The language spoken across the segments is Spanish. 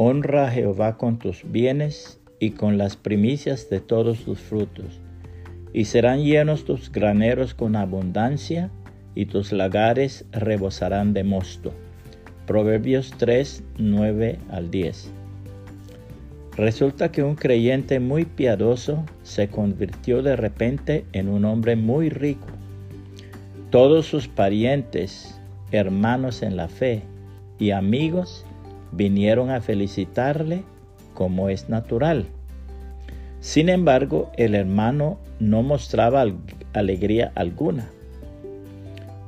Honra a Jehová con tus bienes y con las primicias de todos tus frutos, y serán llenos tus graneros con abundancia, y tus lagares rebosarán de mosto. Proverbios 3, 9 al 10. Resulta que un creyente muy piadoso se convirtió de repente en un hombre muy rico. Todos sus parientes, hermanos en la fe y amigos vinieron a felicitarle como es natural. Sin embargo, el hermano no mostraba alegría alguna.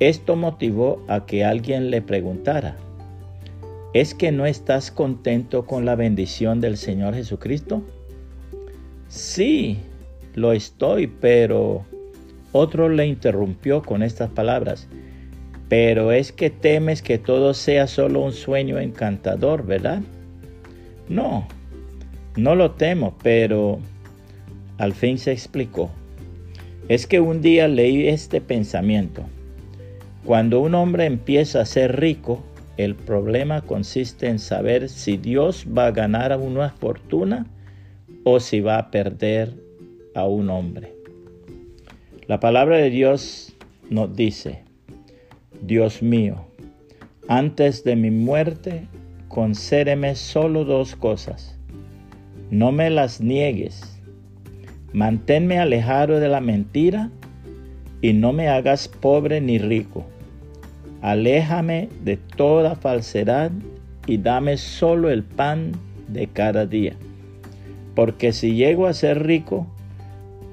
Esto motivó a que alguien le preguntara, ¿es que no estás contento con la bendición del Señor Jesucristo? Sí, lo estoy, pero otro le interrumpió con estas palabras, pero es que temes que todo sea solo un sueño encantador, ¿verdad? No, no lo temo, pero al fin se explicó. Es que un día leí este pensamiento. Cuando un hombre empieza a ser rico, el problema consiste en saber si Dios va a ganar una fortuna o si va a perder a un hombre. La palabra de Dios nos dice, Dios mío, antes de mi muerte, concédeme solo dos cosas. No me las niegues. Manténme alejado de la mentira y no me hagas pobre ni rico. Aléjame de toda falsedad y dame solo el pan de cada día. Porque si llego a ser rico,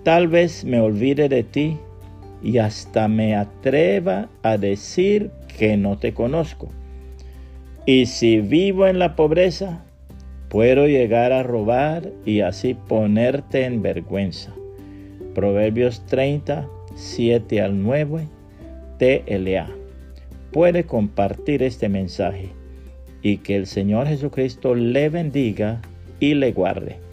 tal vez me olvide de ti y hasta me atreva a decir que no te conozco. Y si vivo en la pobreza, puedo llegar a robar y así ponerte en vergüenza. Proverbios 30, 7 al 9, TLA. Puede compartir este mensaje y que el Señor Jesucristo le bendiga y le guarde.